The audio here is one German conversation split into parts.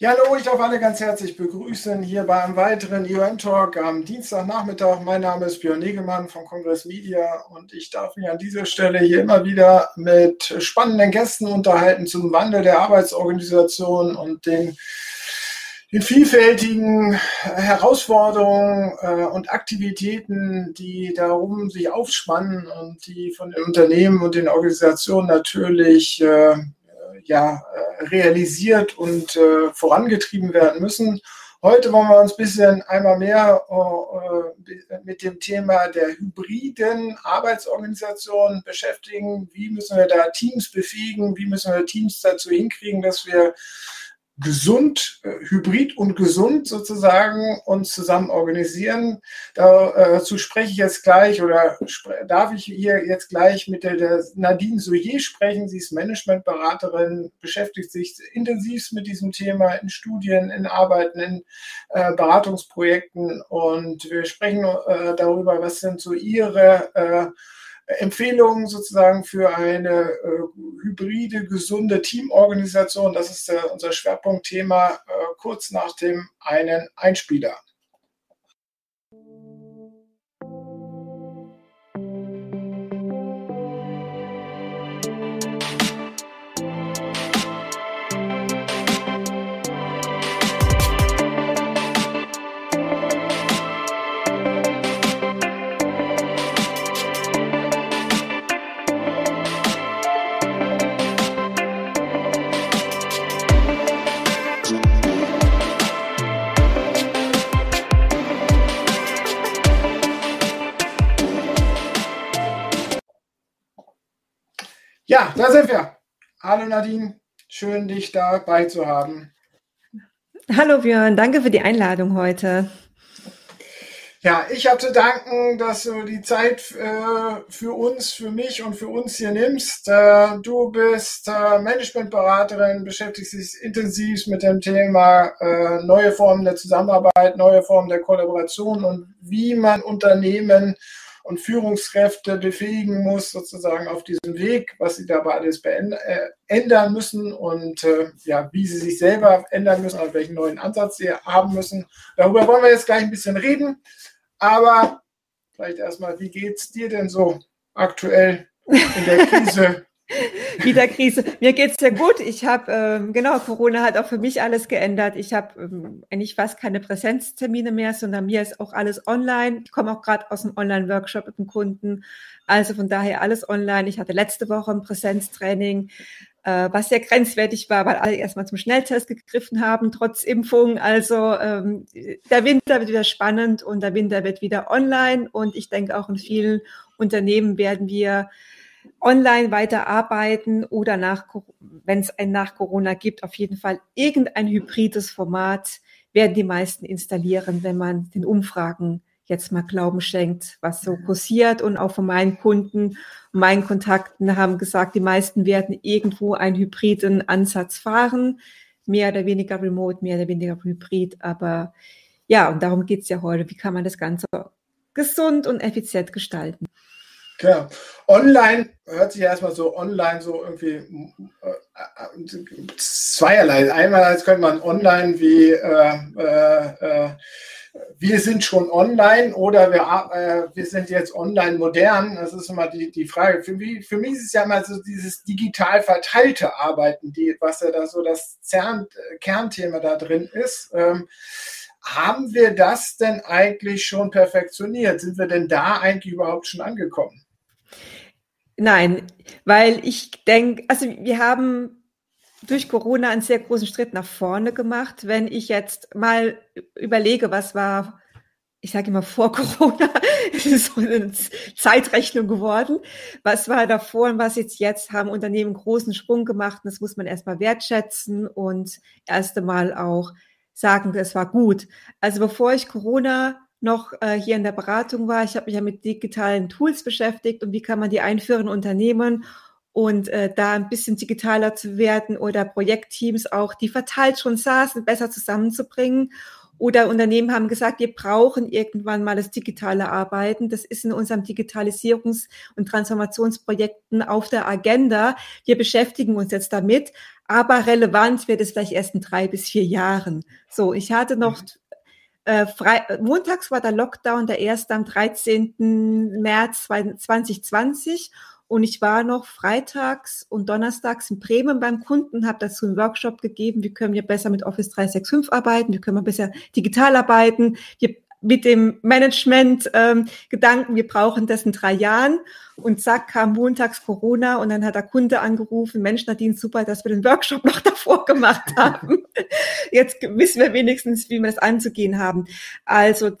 Ja, hallo, ich darf alle ganz herzlich begrüßen hier bei einem weiteren UN-Talk am Dienstagnachmittag. Mein Name ist Björn Negemann von Congress Media und ich darf mich an dieser Stelle hier immer wieder mit spannenden Gästen unterhalten zum Wandel der Arbeitsorganisation und den, den vielfältigen Herausforderungen äh, und Aktivitäten, die darum sich aufspannen und die von den Unternehmen und den Organisationen natürlich äh, ja, äh, realisiert und äh, vorangetrieben werden müssen. Heute wollen wir uns ein bisschen einmal mehr äh, mit dem Thema der hybriden Arbeitsorganisation beschäftigen. Wie müssen wir da Teams befähigen? Wie müssen wir Teams dazu hinkriegen, dass wir gesund, äh, hybrid und gesund sozusagen uns zusammen organisieren. Dazu äh, spreche ich jetzt gleich oder darf ich hier jetzt gleich mit der, der Nadine Souillet sprechen. Sie ist Managementberaterin, beschäftigt sich intensiv mit diesem Thema in Studien, in Arbeiten, in äh, Beratungsprojekten und wir sprechen äh, darüber, was sind so ihre äh, Empfehlungen sozusagen für eine äh, hybride, gesunde Teamorganisation. Das ist äh, unser Schwerpunktthema äh, kurz nach dem einen Einspieler. Ja, da sind wir. Hallo Nadine, schön dich dabei zu haben. Hallo Björn, danke für die Einladung heute. Ja, ich habe zu danken, dass du die Zeit äh, für uns, für mich und für uns hier nimmst. Äh, du bist äh, Managementberaterin, beschäftigst dich intensiv mit dem Thema äh, neue Formen der Zusammenarbeit, neue Formen der Kollaboration und wie man Unternehmen und Führungskräfte befähigen muss, sozusagen auf diesem Weg, was sie dabei alles äh, ändern müssen und äh, ja, wie sie sich selber ändern müssen, und welchen neuen Ansatz sie haben müssen. Darüber wollen wir jetzt gleich ein bisschen reden. Aber vielleicht erstmal, wie geht es dir denn so aktuell in der Krise? Wieder Krise. Mir geht es sehr gut. Ich habe, ähm, genau, Corona hat auch für mich alles geändert. Ich habe ähm, eigentlich fast keine Präsenztermine mehr, sondern mir ist auch alles online. Ich komme auch gerade aus einem Online-Workshop mit dem Kunden. Also von daher alles online. Ich hatte letzte Woche ein Präsenztraining, äh, was sehr grenzwertig war, weil alle erstmal zum Schnelltest gegriffen haben, trotz Impfung. Also ähm, der Winter wird wieder spannend und der Winter wird wieder online. Und ich denke auch in vielen Unternehmen werden wir online weiterarbeiten oder nach, wenn es ein nach Corona gibt, auf jeden Fall irgendein hybrides Format werden die meisten installieren, wenn man den Umfragen jetzt mal Glauben schenkt, was so kursiert. Und auch von meinen Kunden, meinen Kontakten haben gesagt, die meisten werden irgendwo einen hybriden Ansatz fahren. Mehr oder weniger remote, mehr oder weniger hybrid. Aber ja, und darum geht es ja heute. Wie kann man das Ganze gesund und effizient gestalten? Klar. Online hört sich erstmal so online so irgendwie äh, äh, zweierlei. Einmal als könnte man online wie äh, äh, äh, wir sind schon online oder wir, äh, wir sind jetzt online modern. Das ist immer die, die Frage. Für mich, für mich ist es ja immer so dieses digital verteilte Arbeiten, die, was ja da so das Zern, Kernthema da drin ist. Ähm, haben wir das denn eigentlich schon perfektioniert? Sind wir denn da eigentlich überhaupt schon angekommen? Nein, weil ich denke, also wir haben durch Corona einen sehr großen Schritt nach vorne gemacht. Wenn ich jetzt mal überlege, was war, ich sage immer vor Corona, es ist so eine Zeitrechnung geworden. Was war davor und was jetzt jetzt, haben Unternehmen großen Sprung gemacht. Und das muss man erstmal wertschätzen und erst einmal auch sagen, das war gut. Also bevor ich Corona noch äh, hier in der Beratung war. Ich habe mich ja mit digitalen Tools beschäftigt und wie kann man die einführen in Unternehmen und äh, da ein bisschen digitaler zu werden oder Projektteams auch, die verteilt schon saßen, besser zusammenzubringen. Oder Unternehmen haben gesagt, wir brauchen irgendwann mal das digitale Arbeiten. Das ist in unserem Digitalisierungs- und Transformationsprojekten auf der Agenda. Wir beschäftigen uns jetzt damit, aber relevant wird es vielleicht erst in drei bis vier Jahren. So, ich hatte noch mhm. Äh, frei, montags war der Lockdown, der erste am 13. März 2020 und ich war noch freitags und donnerstags in Bremen beim Kunden, habe dazu einen Workshop gegeben, wie können wir besser mit Office 365 arbeiten, wie können wir besser digital arbeiten, wir, mit dem Management-Gedanken, ähm, wir brauchen das in drei Jahren. Und zack, kam montags Corona und dann hat der Kunde angerufen, Mensch, Nadine, super, dass wir den Workshop noch davor gemacht haben. Jetzt wissen wir wenigstens, wie wir das anzugehen haben. Also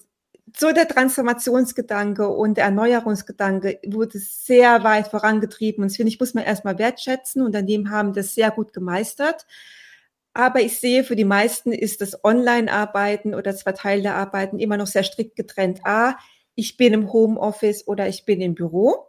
so der Transformationsgedanke und der Erneuerungsgedanke wurde sehr weit vorangetrieben. Und das finde ich, muss man erstmal wertschätzen. Unternehmen haben das sehr gut gemeistert. Aber ich sehe, für die meisten ist das Online-Arbeiten oder das verteilte Arbeiten immer noch sehr strikt getrennt. A, ich bin im Homeoffice oder ich bin im Büro.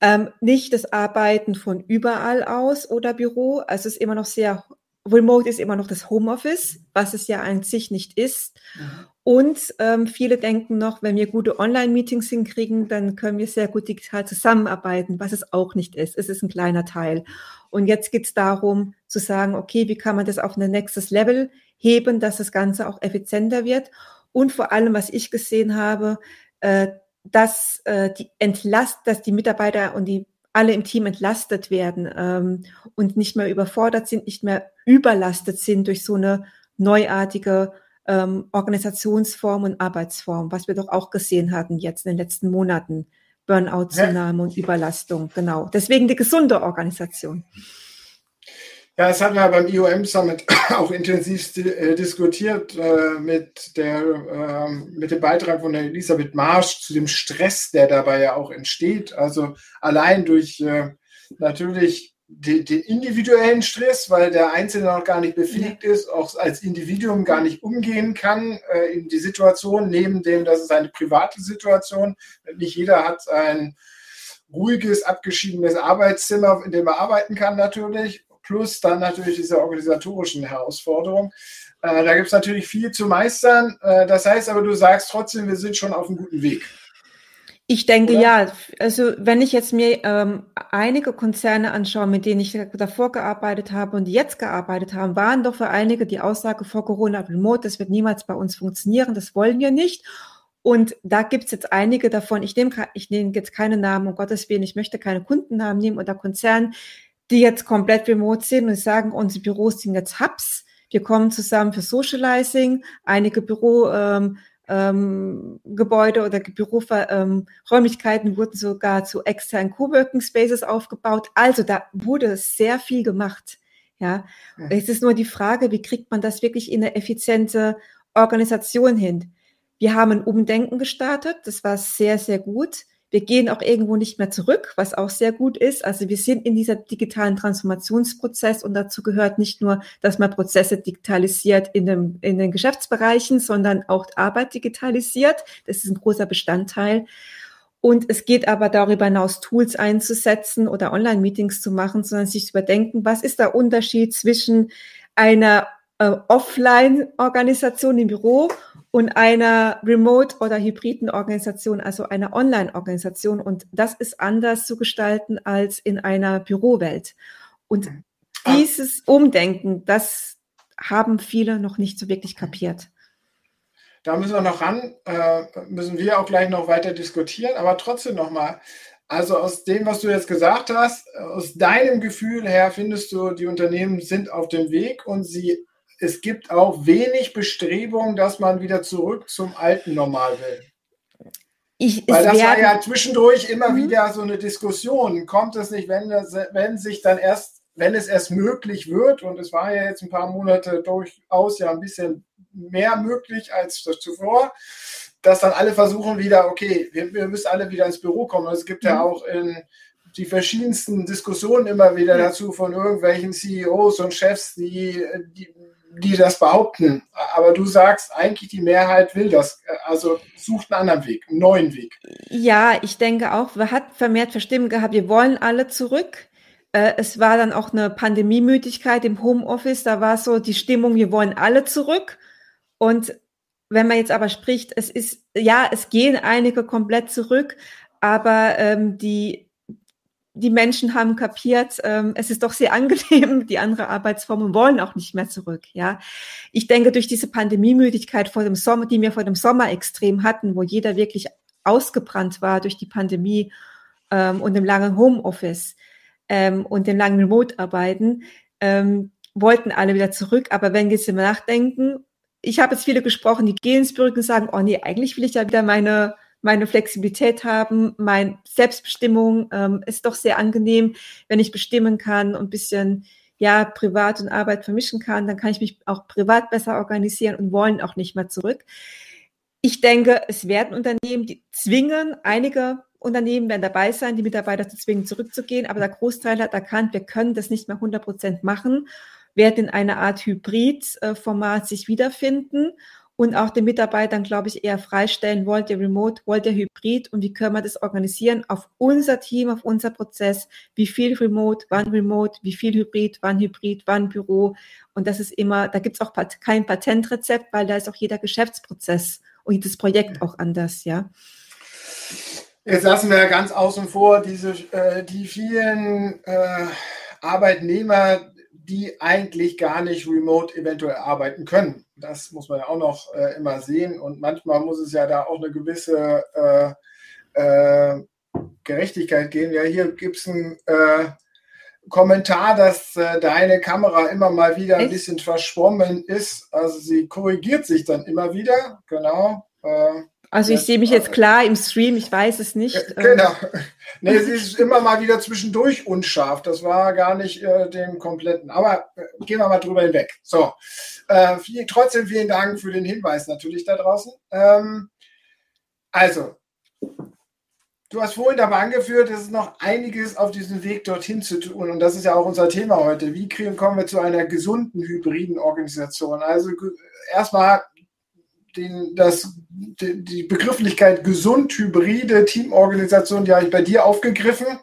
Ähm, nicht das Arbeiten von überall aus oder Büro. Also es ist immer noch sehr, Remote ist immer noch das Homeoffice, was es ja an sich nicht ist. Mhm. Und ähm, viele denken noch, wenn wir gute Online-Meetings hinkriegen, dann können wir sehr gut digital zusammenarbeiten, was es auch nicht ist. Es ist ein kleiner Teil. Und jetzt geht es darum zu sagen, okay, wie kann man das auf ein nächstes Level heben, dass das Ganze auch effizienter wird. Und vor allem, was ich gesehen habe, äh, dass äh, die Entlast, dass die Mitarbeiter und die alle im Team entlastet werden ähm, und nicht mehr überfordert sind, nicht mehr überlastet sind durch so eine neuartige ähm, Organisationsform und Arbeitsform, was wir doch auch gesehen hatten jetzt in den letzten Monaten. Burnout-Zunahme ja. und Überlastung, genau. Deswegen die gesunde Organisation. Ja, das hatten wir beim IOM Summit auch intensiv äh, diskutiert äh, mit, der, äh, mit dem Beitrag von der Elisabeth Marsch zu dem Stress, der dabei ja auch entsteht. Also allein durch äh, natürlich den, den, individuellen Stress, weil der Einzelne noch gar nicht befähigt ist, auch als Individuum gar nicht umgehen kann äh, in die Situation, neben dem, dass es eine private Situation. Nicht jeder hat ein ruhiges, abgeschiedenes Arbeitszimmer, in dem er arbeiten kann natürlich, plus dann natürlich diese organisatorischen Herausforderungen. Äh, da gibt es natürlich viel zu meistern. Äh, das heißt aber, du sagst trotzdem, wir sind schon auf einem guten Weg. Ich denke Oder? ja. Also wenn ich jetzt mir ähm, einige Konzerne anschaue, mit denen ich davor gearbeitet habe und jetzt gearbeitet haben, waren doch für einige die Aussage vor Corona Remote, das wird niemals bei uns funktionieren, das wollen wir nicht. Und da gibt es jetzt einige davon, ich nehme ich nehme jetzt keine Namen, um Gottes Willen, ich möchte keine Kundennamen nehmen oder Konzerne, die jetzt komplett remote sind und sagen, unsere Büros sind jetzt Hubs. Wir kommen zusammen für Socializing. Einige Büro ähm, ähm, oder Büroräumlichkeiten ähm, wurden sogar zu externen Coworking Spaces aufgebaut. Also da wurde sehr viel gemacht. Ja, ja. es ist nur die Frage, wie kriegt man das wirklich in eine effiziente Organisation hin? Wir haben ein Umdenken gestartet. Das war sehr, sehr gut. Wir gehen auch irgendwo nicht mehr zurück, was auch sehr gut ist. Also wir sind in dieser digitalen Transformationsprozess und dazu gehört nicht nur, dass man Prozesse digitalisiert in, dem, in den Geschäftsbereichen, sondern auch Arbeit digitalisiert. Das ist ein großer Bestandteil. Und es geht aber darüber hinaus, Tools einzusetzen oder Online-Meetings zu machen, sondern sich zu überdenken, was ist der Unterschied zwischen einer äh, Offline-Organisation im Büro und einer Remote- oder hybriden Organisation, also einer Online-Organisation. Und das ist anders zu gestalten als in einer Bürowelt. Und ah. dieses Umdenken, das haben viele noch nicht so wirklich kapiert. Da müssen wir noch ran, äh, müssen wir auch gleich noch weiter diskutieren, aber trotzdem nochmal. Also aus dem, was du jetzt gesagt hast, aus deinem Gefühl her findest du, die Unternehmen sind auf dem Weg und sie es gibt auch wenig Bestrebungen, dass man wieder zurück zum alten Normal will. Ich, Weil das war ja zwischendurch immer mhm. wieder so eine Diskussion. Kommt es nicht, wenn, das, wenn sich dann erst, wenn es erst möglich wird, und es war ja jetzt ein paar Monate durchaus ja ein bisschen mehr möglich als zuvor, dass dann alle versuchen wieder, okay, wir, wir müssen alle wieder ins Büro kommen. Es gibt mhm. ja auch in die verschiedensten Diskussionen immer wieder dazu von irgendwelchen CEOs und Chefs, die, die die das behaupten. Aber du sagst, eigentlich die Mehrheit will das. Also sucht einen anderen Weg, einen neuen Weg. Ja, ich denke auch, wir hat vermehrt Verstimmen gehabt, wir wollen alle zurück. Äh, es war dann auch eine Pandemiemüdigkeit im Homeoffice. Da war so die Stimmung, wir wollen alle zurück. Und wenn man jetzt aber spricht, es ist, ja, es gehen einige komplett zurück, aber ähm, die, die Menschen haben kapiert, ähm, es ist doch sehr angenehm, die andere Arbeitsformen wollen auch nicht mehr zurück. Ja, ich denke, durch diese Pandemiemüdigkeit vor dem Sommer, die wir vor dem Sommer extrem hatten, wo jeder wirklich ausgebrannt war durch die Pandemie ähm, und dem langen Homeoffice ähm, und dem langen Remote-Arbeiten, ähm, wollten alle wieder zurück. Aber wenn wir jetzt immer nachdenken ich habe jetzt viele gesprochen, die gehen ins Büro und sagen, oh nee, eigentlich will ich ja wieder meine, meine Flexibilität haben, meine Selbstbestimmung ähm, ist doch sehr angenehm, wenn ich bestimmen kann und bisschen ja, Privat und Arbeit vermischen kann, dann kann ich mich auch privat besser organisieren und wollen auch nicht mehr zurück. Ich denke, es werden Unternehmen, die zwingen, einige Unternehmen werden dabei sein, die Mitarbeiter zu zwingen, zurückzugehen, aber der Großteil hat erkannt, wir können das nicht mehr 100 Prozent machen werden in einer Art Hybrid-Format sich wiederfinden und auch den Mitarbeitern, glaube ich, eher freistellen, wollt ihr Remote, wollt ihr Hybrid und wie können wir das organisieren auf unser Team, auf unser Prozess, wie viel Remote, wann Remote, wie viel Hybrid, wann Hybrid, wann Büro und das ist immer, da gibt es auch kein Patentrezept, weil da ist auch jeder Geschäftsprozess und jedes Projekt auch anders, ja. Jetzt lassen wir ganz außen vor diese, äh, die vielen äh, Arbeitnehmer, die eigentlich gar nicht remote eventuell arbeiten können. Das muss man ja auch noch äh, immer sehen. Und manchmal muss es ja da auch eine gewisse äh, äh, Gerechtigkeit geben. Ja, hier gibt es einen äh, Kommentar, dass äh, deine Kamera immer mal wieder ein bisschen verschwommen ist. Also sie korrigiert sich dann immer wieder. Genau. Äh, also ich sehe mich jetzt klar im Stream, ich weiß es nicht. Ähm. Genau. Nee, sie ist immer mal wieder zwischendurch unscharf. Das war gar nicht äh, den kompletten. Aber äh, gehen wir mal drüber hinweg. So. Äh, viel, trotzdem vielen Dank für den Hinweis natürlich da draußen. Ähm, also, du hast vorhin aber angeführt, es ist noch einiges auf diesem Weg dorthin zu tun. Und das ist ja auch unser Thema heute. Wie kriegen, kommen wir zu einer gesunden hybriden Organisation? Also erstmal den, das, die, die Begrifflichkeit gesund hybride Teamorganisation, die habe ich bei dir aufgegriffen.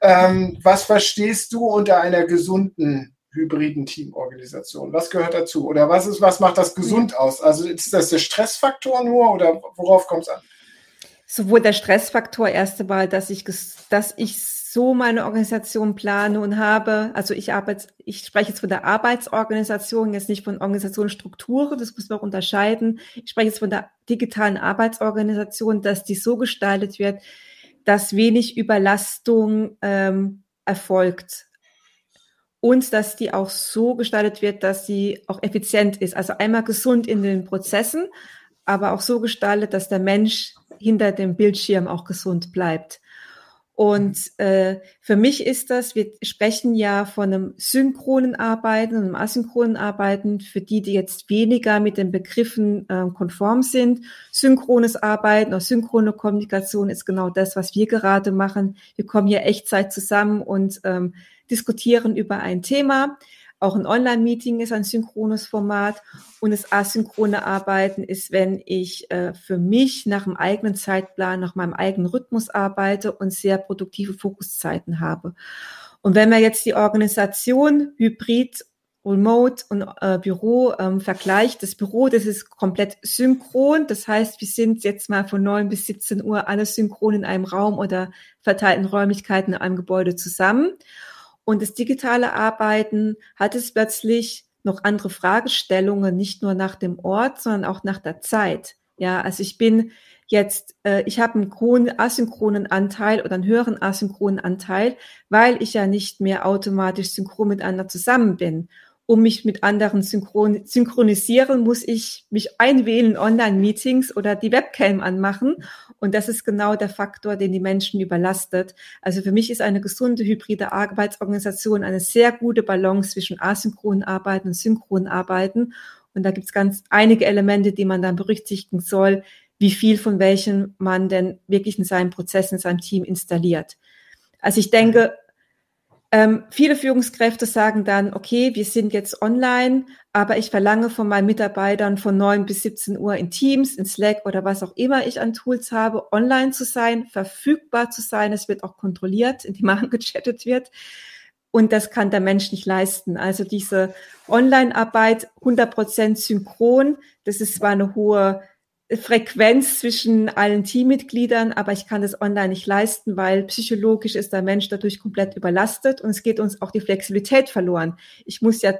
Ähm, was verstehst du unter einer gesunden hybriden Teamorganisation? Was gehört dazu? Oder was ist, was macht das gesund aus? Also ist das der Stressfaktor nur oder worauf kommt es an? Sowohl der Stressfaktor erste Mal, dass ich, dass ich so meine Organisation plane und habe, also ich arbeite, ich spreche jetzt von der Arbeitsorganisation, jetzt nicht von Organisationsstrukturen, das muss man auch unterscheiden. Ich spreche jetzt von der digitalen Arbeitsorganisation, dass die so gestaltet wird, dass wenig Überlastung ähm, erfolgt und dass die auch so gestaltet wird, dass sie auch effizient ist. Also einmal gesund in den Prozessen, aber auch so gestaltet, dass der Mensch hinter dem Bildschirm auch gesund bleibt. Und äh, für mich ist das, wir sprechen ja von einem synchronen Arbeiten und einem asynchronen Arbeiten, für die, die jetzt weniger mit den Begriffen äh, konform sind. Synchrones Arbeiten oder synchrone Kommunikation ist genau das, was wir gerade machen. Wir kommen hier Echtzeit zusammen und ähm, diskutieren über ein Thema. Auch ein Online-Meeting ist ein synchrones Format und das asynchrone Arbeiten ist, wenn ich äh, für mich nach dem eigenen Zeitplan, nach meinem eigenen Rhythmus arbeite und sehr produktive Fokuszeiten habe. Und wenn man jetzt die Organisation Hybrid Remote und äh, Büro ähm, vergleicht. Das Büro, das ist komplett synchron. Das heißt, wir sind jetzt mal von 9 bis 17 Uhr alles synchron in einem Raum oder verteilten Räumlichkeiten in einem Gebäude zusammen. Und das digitale Arbeiten hat es plötzlich noch andere Fragestellungen, nicht nur nach dem Ort, sondern auch nach der Zeit. Ja, also ich bin jetzt, äh, ich habe einen hohen asynchronen Anteil oder einen höheren asynchronen Anteil, weil ich ja nicht mehr automatisch synchron miteinander zusammen bin um mich mit anderen synchron synchronisieren, muss ich mich einwählen in Online-Meetings oder die Webcam anmachen. Und das ist genau der Faktor, den die Menschen überlastet. Also für mich ist eine gesunde hybride Arbeitsorganisation eine sehr gute Balance zwischen asynchronen Arbeiten und synchronen Arbeiten. Und da gibt es ganz einige Elemente, die man dann berücksichtigen soll, wie viel von welchen man denn wirklich in seinem Prozess, in seinem Team installiert. Also ich denke, ähm, viele Führungskräfte sagen dann, okay, wir sind jetzt online, aber ich verlange von meinen Mitarbeitern von 9 bis 17 Uhr in Teams, in Slack oder was auch immer ich an Tools habe, online zu sein, verfügbar zu sein. Es wird auch kontrolliert, indem man gechattet wird. und das kann der Mensch nicht leisten. Also diese Online-Arbeit 100% synchron, das ist zwar eine hohe Frequenz zwischen allen Teammitgliedern, aber ich kann das online nicht leisten, weil psychologisch ist der Mensch dadurch komplett überlastet und es geht uns auch die Flexibilität verloren. Ich muss ja,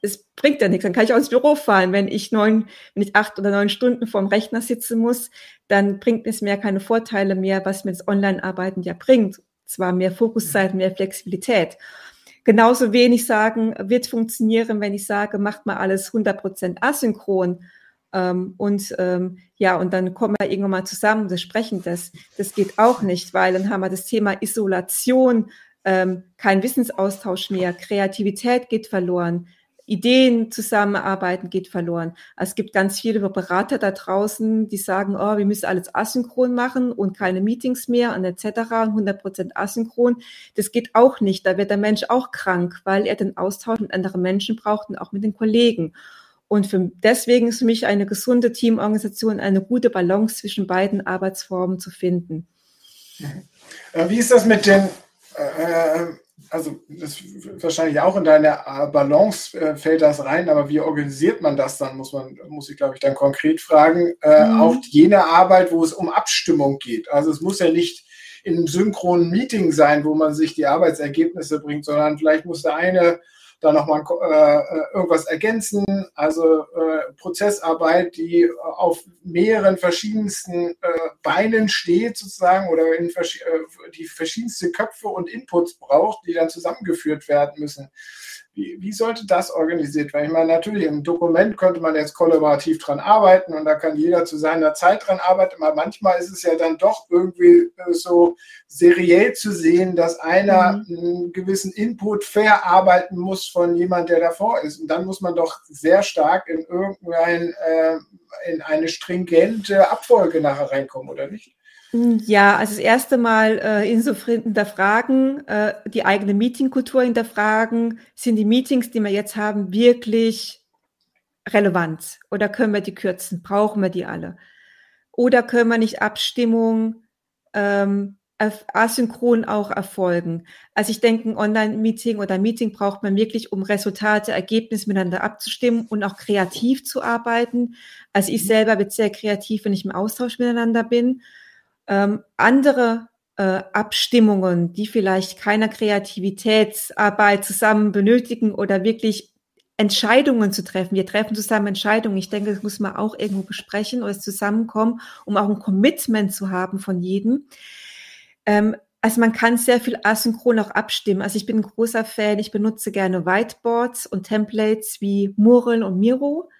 es bringt ja nichts, dann kann ich auch ins Büro fahren. Wenn ich neun, wenn ich acht oder neun Stunden vorm Rechner sitzen muss, dann bringt es mir keine Vorteile mehr, was mir das Online-Arbeiten ja bringt. Zwar mehr Fokuszeit, mehr Flexibilität. Genauso wenig sagen, wird funktionieren, wenn ich sage, macht mal alles 100% asynchron ähm, und ähm, ja, und dann kommen wir irgendwann mal zusammen und sprechen das. Das geht auch nicht, weil dann haben wir das Thema Isolation, ähm, kein Wissensaustausch mehr, Kreativität geht verloren, Ideen zusammenarbeiten geht verloren. Also es gibt ganz viele Berater da draußen, die sagen, oh, wir müssen alles asynchron machen und keine Meetings mehr und etc. 100% asynchron. Das geht auch nicht. Da wird der Mensch auch krank, weil er den Austausch mit anderen Menschen braucht und auch mit den Kollegen. Und für, deswegen ist für mich eine gesunde Teamorganisation eine gute Balance zwischen beiden Arbeitsformen zu finden. Äh, wie ist das mit den, äh, also das wahrscheinlich auch in deine Balance äh, fällt das rein, aber wie organisiert man das dann, muss man, muss ich glaube ich dann konkret fragen. Äh, mhm. Auch jene Arbeit, wo es um Abstimmung geht. Also es muss ja nicht in einem synchronen Meeting sein, wo man sich die Arbeitsergebnisse bringt, sondern vielleicht muss der eine da nochmal äh, irgendwas ergänzen. Also äh, Prozessarbeit, die auf mehreren verschiedensten äh, Beinen steht sozusagen oder in vers äh, die verschiedenste Köpfe und Inputs braucht, die dann zusammengeführt werden müssen. Wie, wie sollte das organisiert werden? Ich meine, natürlich im Dokument könnte man jetzt kollaborativ dran arbeiten und da kann jeder zu seiner Zeit dran arbeiten, aber manchmal ist es ja dann doch irgendwie äh, so seriell zu sehen, dass einer mhm. einen gewissen Input verarbeiten muss von jemand, der davor ist. Und dann muss man doch sehr stark in irgendein, äh, in eine stringente Abfolge nachher reinkommen, oder nicht? Ja, also das erste Mal äh, insofern hinterfragen, äh, die eigene Meetingkultur hinterfragen, sind die Meetings, die wir jetzt haben, wirklich relevant? Oder können wir die kürzen? Brauchen wir die alle? Oder können wir nicht Abstimmung ähm, asynchron auch erfolgen? Also ich denke, ein Online-Meeting oder ein Meeting braucht man wirklich, um Resultate, Ergebnisse miteinander abzustimmen und auch kreativ zu arbeiten. Also ich mhm. selber bin sehr kreativ, wenn ich im Austausch miteinander bin ähm, andere äh, Abstimmungen, die vielleicht keiner Kreativitätsarbeit zusammen benötigen oder wirklich Entscheidungen zu treffen. Wir treffen zusammen Entscheidungen. Ich denke, das muss man auch irgendwo besprechen oder zusammenkommen, um auch ein Commitment zu haben von jedem. Ähm, also man kann sehr viel asynchron auch abstimmen. Also ich bin ein großer Fan, ich benutze gerne Whiteboards und Templates wie Mural und Miro.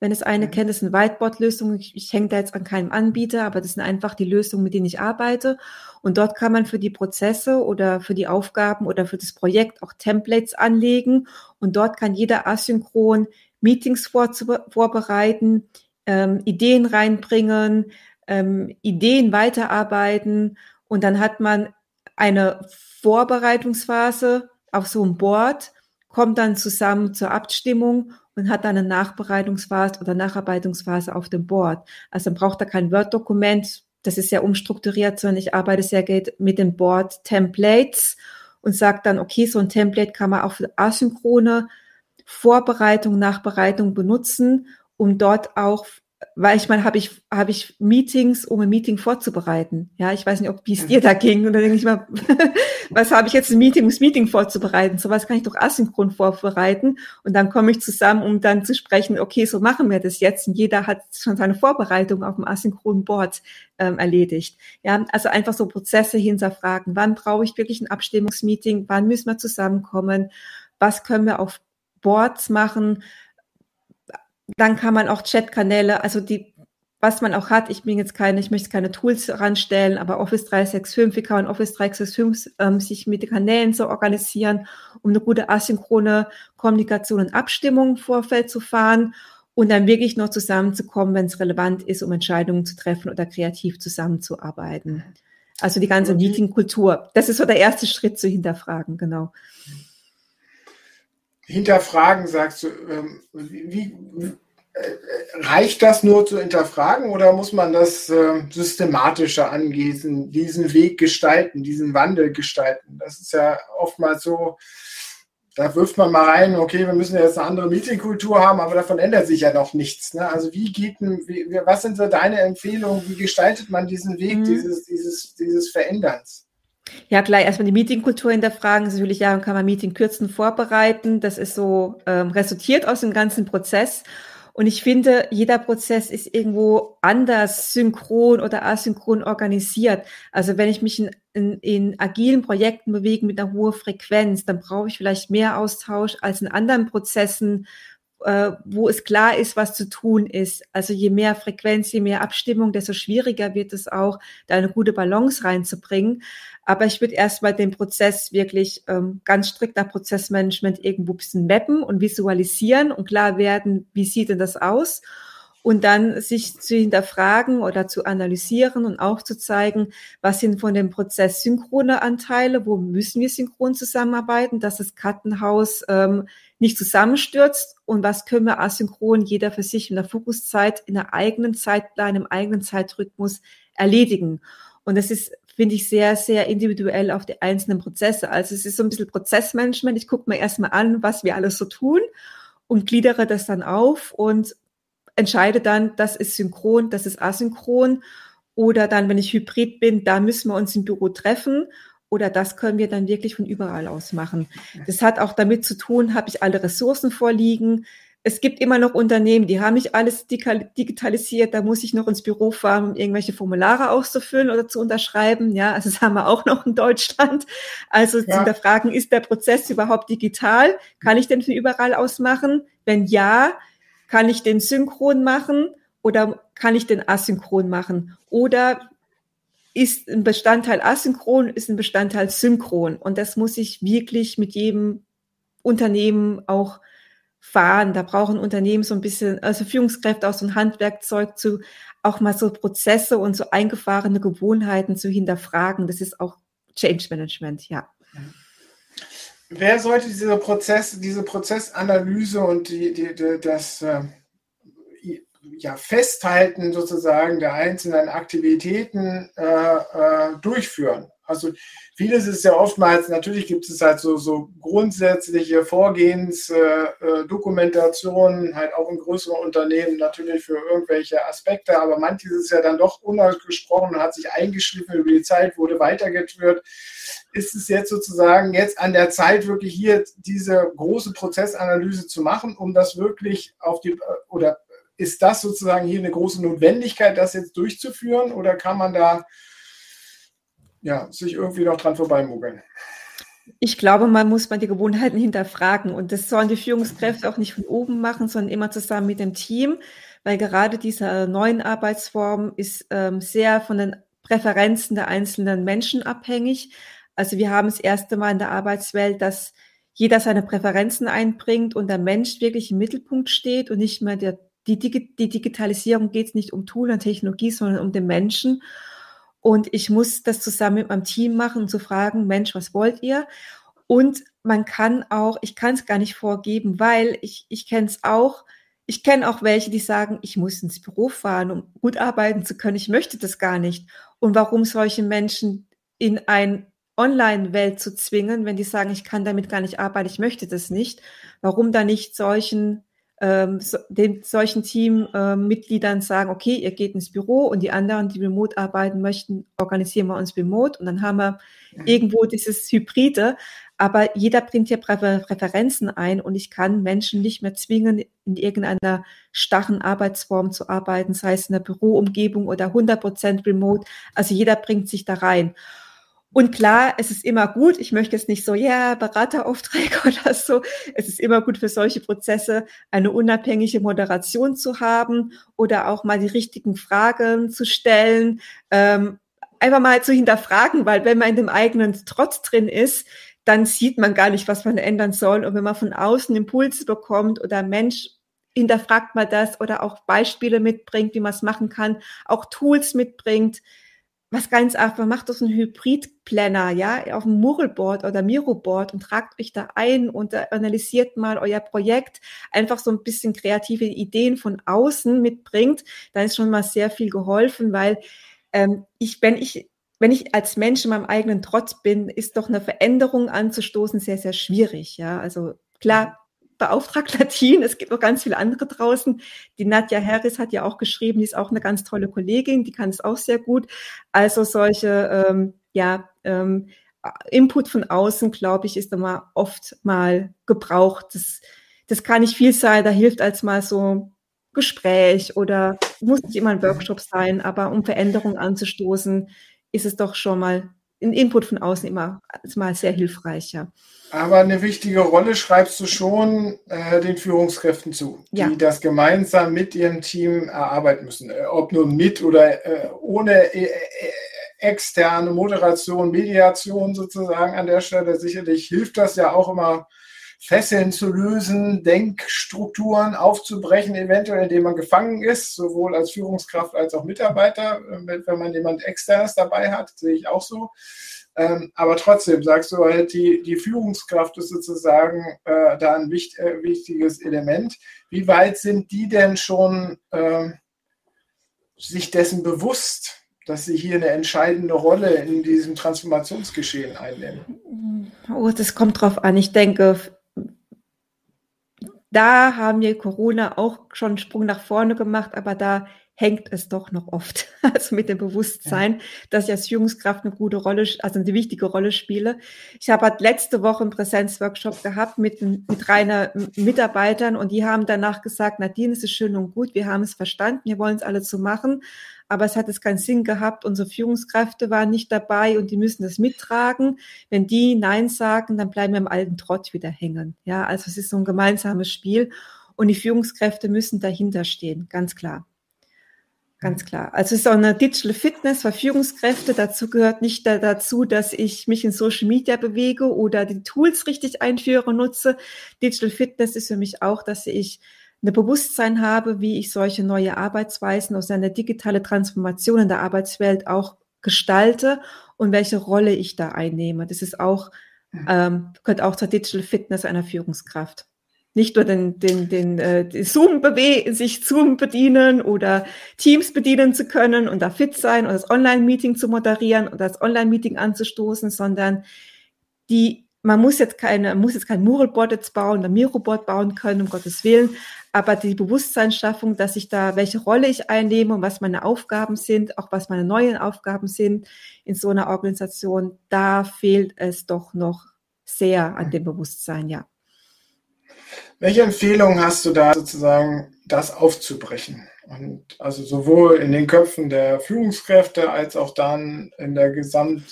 Wenn es eine mhm. kennt, ist eine Whiteboard-Lösung. Ich, ich hänge da jetzt an keinem Anbieter, aber das sind einfach die Lösungen, mit denen ich arbeite. Und dort kann man für die Prozesse oder für die Aufgaben oder für das Projekt auch Templates anlegen. Und dort kann jeder asynchron Meetings vor, vorbereiten, ähm, Ideen reinbringen, ähm, Ideen weiterarbeiten. Und dann hat man eine Vorbereitungsphase auf so einem Board, kommt dann zusammen zur Abstimmung und hat dann eine Nachbereitungsphase oder Nacharbeitungsphase auf dem Board. Also dann braucht er kein Word-Dokument, das ist sehr umstrukturiert, sondern ich arbeite sehr gut mit den Board-Templates und sage dann, okay, so ein Template kann man auch für asynchrone Vorbereitung, Nachbereitung benutzen, um dort auch weil ich meine, habe ich, habe ich Meetings, um ein Meeting vorzubereiten. Ja, ich weiß nicht, ob wie es dir da ging. Und dann denke ich mal, was habe ich jetzt ein Meeting, um das Meeting vorzubereiten? So was kann ich doch asynchron vorbereiten. Und dann komme ich zusammen, um dann zu sprechen, okay, so machen wir das jetzt. Und jeder hat schon seine Vorbereitung auf dem asynchronen Board ähm, erledigt. Ja, also einfach so Prozesse hinterfragen. Wann brauche ich wirklich ein Abstimmungsmeeting? Wann müssen wir zusammenkommen? Was können wir auf Boards machen? Dann kann man auch Chatkanäle, also die, was man auch hat, ich bin jetzt keine, ich möchte keine Tools ranstellen, aber Office 365, wie kann man Office 365 ähm, sich mit den Kanälen so organisieren, um eine gute asynchrone Kommunikation und Abstimmung im Vorfeld zu fahren und dann wirklich noch zusammenzukommen, wenn es relevant ist, um Entscheidungen zu treffen oder kreativ zusammenzuarbeiten. Also die ganze Meetingkultur. Das ist so der erste Schritt zu hinterfragen, genau hinterfragen, sagst du, ähm, wie, äh, reicht das nur zu hinterfragen oder muss man das äh, systematischer angehen, diesen Weg gestalten, diesen Wandel gestalten? Das ist ja oftmals so, da wirft man mal rein, okay, wir müssen jetzt eine andere Meetingkultur haben, aber davon ändert sich ja noch nichts. Ne? Also wie geht wie, was sind so deine Empfehlungen, wie gestaltet man diesen Weg mhm. dieses, dieses, dieses Veränderns? Ja, klar, erstmal die Meetingkultur hinterfragen. Natürlich, ja, kann man Meeting kürzen, vorbereiten. Das ist so ähm, resultiert aus dem ganzen Prozess. Und ich finde, jeder Prozess ist irgendwo anders synchron oder asynchron organisiert. Also wenn ich mich in, in, in agilen Projekten bewege mit einer hohen Frequenz, dann brauche ich vielleicht mehr Austausch als in anderen Prozessen, äh, wo es klar ist, was zu tun ist. Also je mehr Frequenz, je mehr Abstimmung, desto schwieriger wird es auch, da eine gute Balance reinzubringen. Aber ich würde erstmal den Prozess wirklich ähm, ganz strikt nach Prozessmanagement irgendwo ein bisschen mappen und visualisieren und klar werden, wie sieht denn das aus? Und dann sich zu hinterfragen oder zu analysieren und auch zu zeigen, was sind von dem Prozess synchrone Anteile, wo müssen wir synchron zusammenarbeiten, dass das Kartenhaus ähm, nicht zusammenstürzt und was können wir asynchron jeder für sich in der Fokuszeit, in der eigenen Zeitplan, im eigenen Zeitrhythmus erledigen. Und das ist, finde ich, sehr, sehr individuell auf die einzelnen Prozesse. Also es ist so ein bisschen Prozessmanagement. Ich gucke mir erstmal an, was wir alles so tun und gliedere das dann auf und entscheide dann, das ist synchron, das ist asynchron. Oder dann, wenn ich hybrid bin, da müssen wir uns im Büro treffen. Oder das können wir dann wirklich von überall aus machen. Das hat auch damit zu tun, habe ich alle Ressourcen vorliegen. Es gibt immer noch Unternehmen, die haben nicht alles digitalisiert. Da muss ich noch ins Büro fahren, um irgendwelche Formulare auszufüllen oder zu unterschreiben. Ja, also das haben wir auch noch in Deutschland. Also ja. zu hinterfragen, ist der Prozess überhaupt digital? Kann ich den von überall aus machen? Wenn ja, kann ich den synchron machen oder kann ich den asynchron machen? Oder ist ein Bestandteil asynchron, ist ein Bestandteil synchron. Und das muss ich wirklich mit jedem Unternehmen auch fahren. Da brauchen Unternehmen so ein bisschen, also Führungskräfte auch so ein Handwerkzeug zu, auch mal so Prozesse und so eingefahrene Gewohnheiten zu hinterfragen. Das ist auch Change Management, ja. Wer sollte diese Prozess, diese Prozessanalyse und die, die, die das äh, ja, Festhalten sozusagen der einzelnen Aktivitäten äh, äh, durchführen? Also vieles ist ja oftmals, natürlich gibt es halt so, so grundsätzliche Vorgehensdokumentationen, äh, halt auch in größeren Unternehmen natürlich für irgendwelche Aspekte, aber manches ist ja dann doch unausgesprochen hat sich eingeschliffen über die Zeit, wurde weitergeführt. Ist es jetzt sozusagen jetzt an der Zeit, wirklich hier diese große Prozessanalyse zu machen, um das wirklich auf die, oder ist das sozusagen hier eine große Notwendigkeit, das jetzt durchzuführen, oder kann man da ja, sich irgendwie noch dran vorbeimogeln? Ich glaube, man muss mal die Gewohnheiten hinterfragen und das sollen die Führungskräfte auch nicht von oben machen, sondern immer zusammen mit dem Team, weil gerade diese neuen Arbeitsform ist ähm, sehr von den Präferenzen der einzelnen Menschen abhängig. Also wir haben das erste Mal in der Arbeitswelt, dass jeder seine Präferenzen einbringt und der Mensch wirklich im Mittelpunkt steht und nicht mehr der, die, die Digitalisierung geht es nicht um Tool und Technologie, sondern um den Menschen. Und ich muss das zusammen mit meinem Team machen und zu fragen, Mensch, was wollt ihr? Und man kann auch, ich kann es gar nicht vorgeben, weil ich, ich kenne es auch, ich kenne auch welche, die sagen, ich muss ins Büro fahren, um gut arbeiten zu können. Ich möchte das gar nicht. Und warum solche Menschen in ein Online-Welt zu zwingen, wenn die sagen, ich kann damit gar nicht arbeiten, ich möchte das nicht, warum da nicht solchen ähm, so, den solchen Teammitgliedern äh, sagen, okay, ihr geht ins Büro und die anderen, die remote arbeiten möchten, organisieren wir uns remote und dann haben wir irgendwo dieses Hybride. Aber jeder bringt hier Präferenzen ein und ich kann Menschen nicht mehr zwingen, in irgendeiner starren Arbeitsform zu arbeiten, sei es in der Büroumgebung oder 100 Prozent remote. Also jeder bringt sich da rein. Und klar, es ist immer gut, ich möchte jetzt nicht so, ja, Berateraufträge oder so. Es ist immer gut für solche Prozesse, eine unabhängige Moderation zu haben oder auch mal die richtigen Fragen zu stellen, ähm, einfach mal zu hinterfragen, weil wenn man in dem eigenen Trotz drin ist, dann sieht man gar nicht, was man ändern soll. Und wenn man von außen Impulse bekommt oder Mensch hinterfragt mal das oder auch Beispiele mitbringt, wie man es machen kann, auch Tools mitbringt, was ganz einfach, macht das ein Hybrid-Planner, ja, auf dem Muralboard oder Miroboard und tragt euch da ein und analysiert mal euer Projekt, einfach so ein bisschen kreative Ideen von außen mitbringt, dann ist schon mal sehr viel geholfen, weil ähm, ich, wenn ich wenn ich als Mensch in meinem eigenen Trotz bin, ist doch eine Veränderung anzustoßen sehr, sehr schwierig. Ja, also klar, beauftragt Latin, es gibt noch ganz viele andere draußen. Die Nadja Harris hat ja auch geschrieben, die ist auch eine ganz tolle Kollegin, die kann es auch sehr gut. Also solche, ähm, ja, ähm, Input von außen, glaube ich, ist immer oft mal gebraucht. Das, das kann nicht viel sein, da hilft als mal so Gespräch oder muss nicht immer ein Workshop sein, aber um Veränderungen anzustoßen, ist es doch schon mal ein Input von außen immer mal sehr hilfreich, ja. Aber eine wichtige Rolle schreibst du schon äh, den Führungskräften zu, ja. die das gemeinsam mit ihrem Team erarbeiten müssen. Äh, ob nur mit oder äh, ohne äh, äh, externe Moderation, Mediation sozusagen an der Stelle. Sicherlich hilft das ja auch immer Fesseln zu lösen, Denkstrukturen aufzubrechen, eventuell indem man gefangen ist, sowohl als Führungskraft als auch Mitarbeiter, äh, wenn man jemand externes dabei hat, sehe ich auch so. Ähm, aber trotzdem sagst du halt, die, die Führungskraft ist sozusagen äh, da ein wichtig, äh, wichtiges Element. Wie weit sind die denn schon äh, sich dessen bewusst, dass sie hier eine entscheidende Rolle in diesem Transformationsgeschehen einnehmen? Oh, das kommt drauf an. Ich denke, da haben wir Corona auch schon einen Sprung nach vorne gemacht, aber da hängt es doch noch oft. Also mit dem Bewusstsein, ja. dass ich als Führungskraft eine gute Rolle, also eine wichtige Rolle spiele. Ich habe halt letzte Woche einen Präsenzworkshop gehabt mit, mit reiner Mitarbeitern und die haben danach gesagt, Nadine, es ist schön und gut, wir haben es verstanden, wir wollen es alle so machen, aber es hat es keinen Sinn gehabt. Unsere Führungskräfte waren nicht dabei und die müssen das mittragen. Wenn die Nein sagen, dann bleiben wir im alten Trott wieder hängen. Ja, also es ist so ein gemeinsames Spiel und die Führungskräfte müssen dahinter stehen, ganz klar. Ganz klar. Also es ist auch eine Digital Fitness für Führungskräfte. Dazu gehört nicht da, dazu, dass ich mich in Social Media bewege oder die Tools richtig einführe, nutze. Digital Fitness ist für mich auch, dass ich eine Bewusstsein habe, wie ich solche neue Arbeitsweisen aus einer digitale Transformation in der Arbeitswelt auch gestalte und welche Rolle ich da einnehme. Das ist auch, ähm, gehört auch zur Digital Fitness einer Führungskraft. Nicht nur den, den, den, äh, Zoom bewe sich Zoom bedienen oder Teams bedienen zu können und da fit sein und das Online-Meeting zu moderieren und das Online-Meeting anzustoßen, sondern die man muss jetzt keine, muss jetzt kein Muralboard jetzt bauen, ein Mirobot bauen können, um Gottes Willen, aber die Bewusstseinsschaffung, dass ich da, welche Rolle ich einnehme und was meine Aufgaben sind, auch was meine neuen Aufgaben sind in so einer Organisation, da fehlt es doch noch sehr an dem Bewusstsein, ja. Welche Empfehlungen hast du da sozusagen, das aufzubrechen? Und also sowohl in den Köpfen der Führungskräfte als auch dann in der Gesamt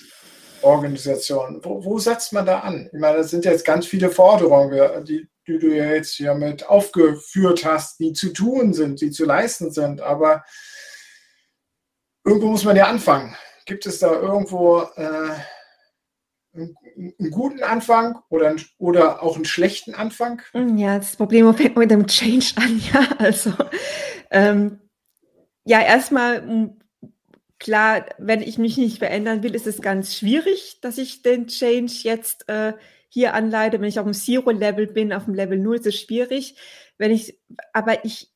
Organisation. Wo, wo, setzt man da an? Ich meine, das sind jetzt ganz viele Forderungen, die, die du ja jetzt hier mit aufgeführt hast, die zu tun sind, die zu leisten sind. Aber irgendwo muss man ja anfangen. Gibt es da irgendwo äh, einen, guten Anfang oder, oder auch einen schlechten Anfang? Ja, das Problem fängt mit dem Change an. Ja, also ähm, ja, erstmal klar, wenn ich mich nicht verändern will, ist es ganz schwierig, dass ich den Change jetzt äh, hier anleite. Wenn ich auf dem Zero-Level bin, auf dem Level 0 ist es schwierig. Wenn ich, aber ich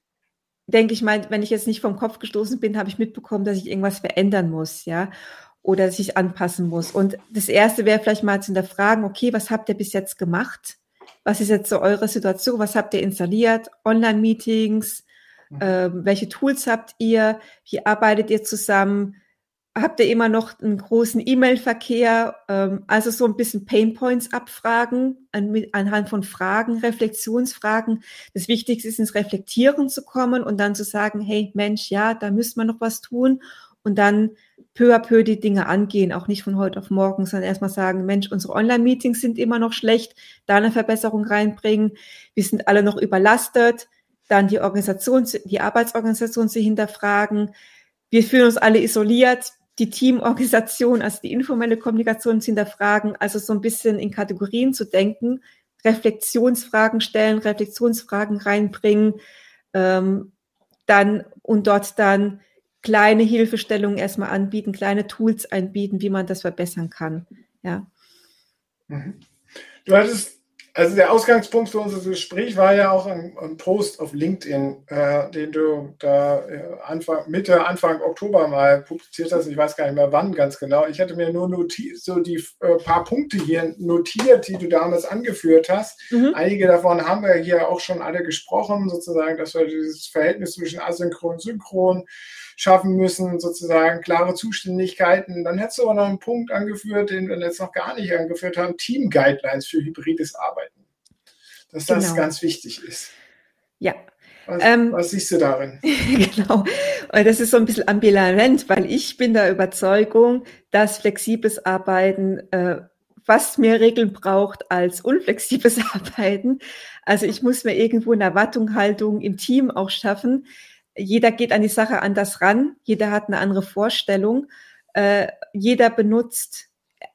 denke ich mal, wenn ich jetzt nicht vom Kopf gestoßen bin, habe ich mitbekommen, dass ich irgendwas verändern muss, ja, oder dass ich anpassen muss. Und das erste wäre vielleicht mal zu hinterfragen, okay, was habt ihr bis jetzt gemacht? Was ist jetzt so eure Situation? Was habt ihr installiert? Online-Meetings? Ähm, welche Tools habt ihr? Wie arbeitet ihr zusammen? Habt ihr immer noch einen großen E-Mail-Verkehr? Ähm, also so ein bisschen Painpoints abfragen an, anhand von Fragen, Reflexionsfragen. Das Wichtigste ist, ins Reflektieren zu kommen und dann zu sagen, hey Mensch, ja, da müssen wir noch was tun. Und dann peu à peu die Dinge angehen, auch nicht von heute auf morgen, sondern erstmal sagen, Mensch, unsere Online-Meetings sind immer noch schlecht, da eine Verbesserung reinbringen. Wir sind alle noch überlastet dann die Organisation, die Arbeitsorganisation zu hinterfragen. Wir fühlen uns alle isoliert, die Teamorganisation, also die informelle Kommunikation zu hinterfragen, also so ein bisschen in Kategorien zu denken, Reflexionsfragen stellen, Reflexionsfragen reinbringen, ähm, dann und dort dann kleine Hilfestellungen erstmal anbieten, kleine Tools einbieten, wie man das verbessern kann. Ja. Mhm. Du hattest Also der Ausgangspunkt für unser Gespräch war ja auch ein, ein Post auf LinkedIn, äh, den du da äh, Anfang, Mitte, Anfang Oktober mal publiziert hast. Ich weiß gar nicht mehr wann ganz genau. Ich hatte mir nur notiert, so die äh, paar Punkte hier notiert, die du damals angeführt hast. Mhm. Einige davon haben wir hier auch schon alle gesprochen, sozusagen, dass wir dieses Verhältnis zwischen Asynchron und Synchron schaffen müssen, sozusagen klare Zuständigkeiten. Dann hättest du aber noch einen Punkt angeführt, den wir jetzt noch gar nicht angeführt haben, Team-Guidelines für hybrides Arbeiten. Dass das genau. ganz wichtig ist. Ja, was, ähm, was, siehst du darin? genau. Das ist so ein bisschen ambivalent, weil ich bin der Überzeugung, dass flexibles Arbeiten äh, fast mehr Regeln braucht als unflexibles Arbeiten. Also ich muss mir irgendwo eine Erwartungshaltung im Team auch schaffen, jeder geht an die Sache anders ran, jeder hat eine andere Vorstellung, äh, jeder benutzt